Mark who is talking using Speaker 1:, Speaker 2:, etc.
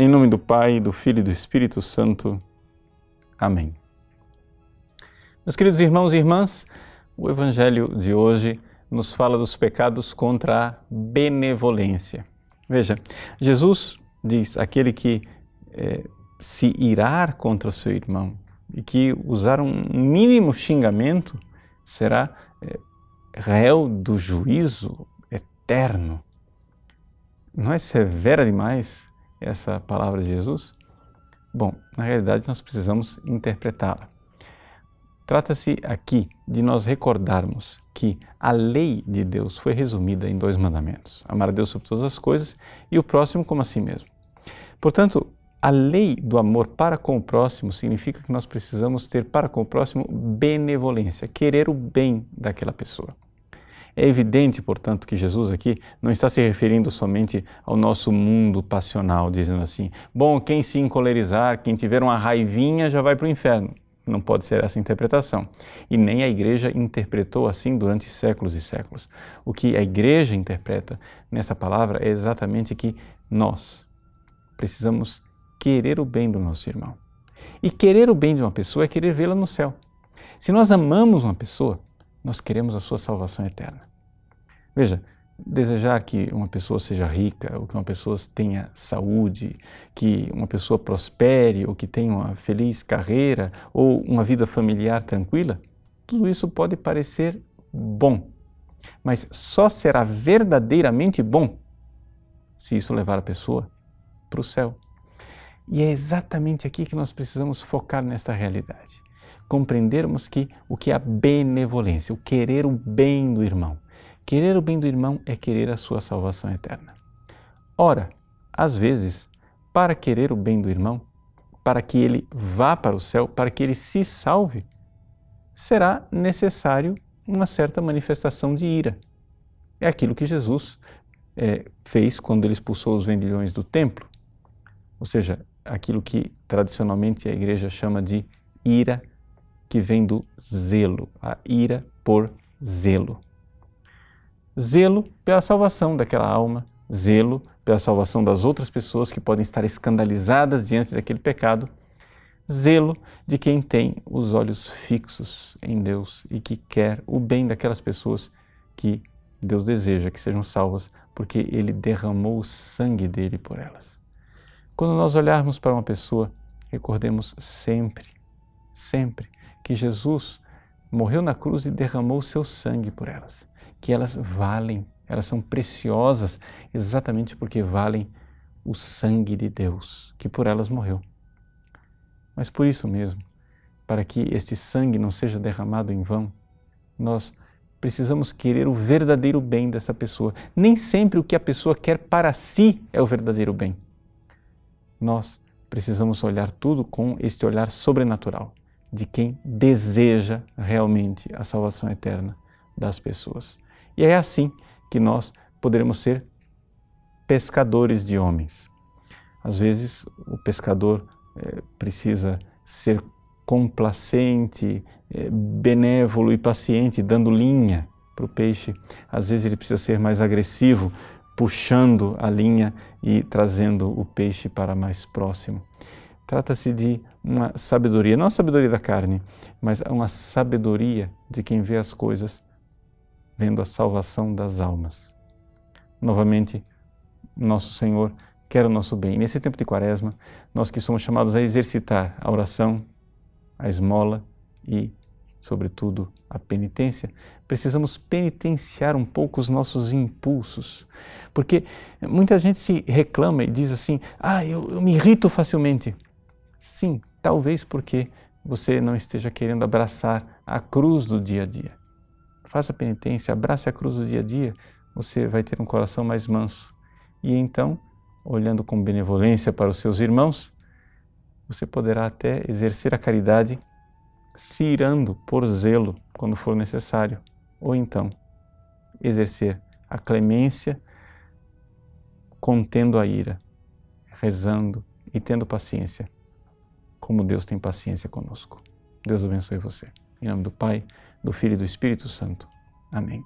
Speaker 1: Em nome do Pai, do Filho e do Espírito Santo. Amém. Meus queridos irmãos e irmãs, o Evangelho de hoje nos fala dos pecados contra a benevolência. Veja, Jesus diz: aquele que é, se irar contra o seu irmão e que usar um mínimo xingamento será é, réu do juízo eterno. Não é severa demais? Essa palavra de Jesus? Bom, na realidade nós precisamos interpretá-la. Trata-se aqui de nós recordarmos que a lei de Deus foi resumida em dois mandamentos: amar a Deus sobre todas as coisas e o próximo como a si mesmo. Portanto, a lei do amor para com o próximo significa que nós precisamos ter para com o próximo benevolência, querer o bem daquela pessoa. É evidente, portanto, que Jesus aqui não está se referindo somente ao nosso mundo passional, dizendo assim: bom, quem se encolerizar, quem tiver uma raivinha já vai para o inferno. Não pode ser essa interpretação. E nem a igreja interpretou assim durante séculos e séculos. O que a igreja interpreta nessa palavra é exatamente que nós precisamos querer o bem do nosso irmão. E querer o bem de uma pessoa é querer vê-la no céu. Se nós amamos uma pessoa, nós queremos a sua salvação eterna. Veja, desejar que uma pessoa seja rica, ou que uma pessoa tenha saúde, que uma pessoa prospere, ou que tenha uma feliz carreira, ou uma vida familiar tranquila, tudo isso pode parecer bom, mas só será verdadeiramente bom se isso levar a pessoa para o céu. E é exatamente aqui que nós precisamos focar nesta realidade. Compreendermos que o que é a benevolência, o querer o bem do irmão, Querer o bem do irmão é querer a sua salvação eterna. Ora, às vezes, para querer o bem do irmão, para que ele vá para o céu, para que ele se salve, será necessário uma certa manifestação de ira. É aquilo que Jesus é, fez quando ele expulsou os vendilhões do templo, ou seja, aquilo que tradicionalmente a igreja chama de ira, que vem do zelo, a ira por zelo zelo pela salvação daquela alma, zelo pela salvação das outras pessoas que podem estar escandalizadas diante daquele pecado, zelo de quem tem os olhos fixos em Deus e que quer o bem daquelas pessoas que Deus deseja que sejam salvas, porque Ele derramou o sangue dele por elas. Quando nós olharmos para uma pessoa, recordemos sempre, sempre que Jesus morreu na cruz e derramou o seu sangue por elas que elas valem, elas são preciosas exatamente porque valem o sangue de Deus que por elas morreu. Mas por isso mesmo, para que este sangue não seja derramado em vão, nós precisamos querer o verdadeiro bem dessa pessoa. Nem sempre o que a pessoa quer para si é o verdadeiro bem. Nós precisamos olhar tudo com este olhar sobrenatural de quem deseja realmente a salvação eterna das pessoas. E é assim que nós poderemos ser pescadores de homens. Às vezes o pescador é, precisa ser complacente, é, benévolo e paciente, dando linha para o peixe. Às vezes ele precisa ser mais agressivo, puxando a linha e trazendo o peixe para mais próximo. Trata-se de uma sabedoria, não a sabedoria da carne, mas uma sabedoria de quem vê as coisas vendo a salvação das almas. Novamente, nosso Senhor quer o nosso bem. nesse tempo de quaresma, nós que somos chamados a exercitar a oração, a esmola e, sobretudo, a penitência, precisamos penitenciar um pouco os nossos impulsos. Porque muita gente se reclama e diz assim: ah, eu, eu me irrito facilmente. Sim, talvez porque você não esteja querendo abraçar a cruz do dia a dia faça penitência, abrace a cruz do dia a dia, você vai ter um coração mais manso. E então, olhando com benevolência para os seus irmãos, você poderá até exercer a caridade se irando por zelo quando for necessário, ou então exercer a clemência contendo a ira, rezando e tendo paciência, como Deus tem paciência conosco. Deus abençoe você. Em nome do Pai, do Filho e do Espírito Santo. Amém.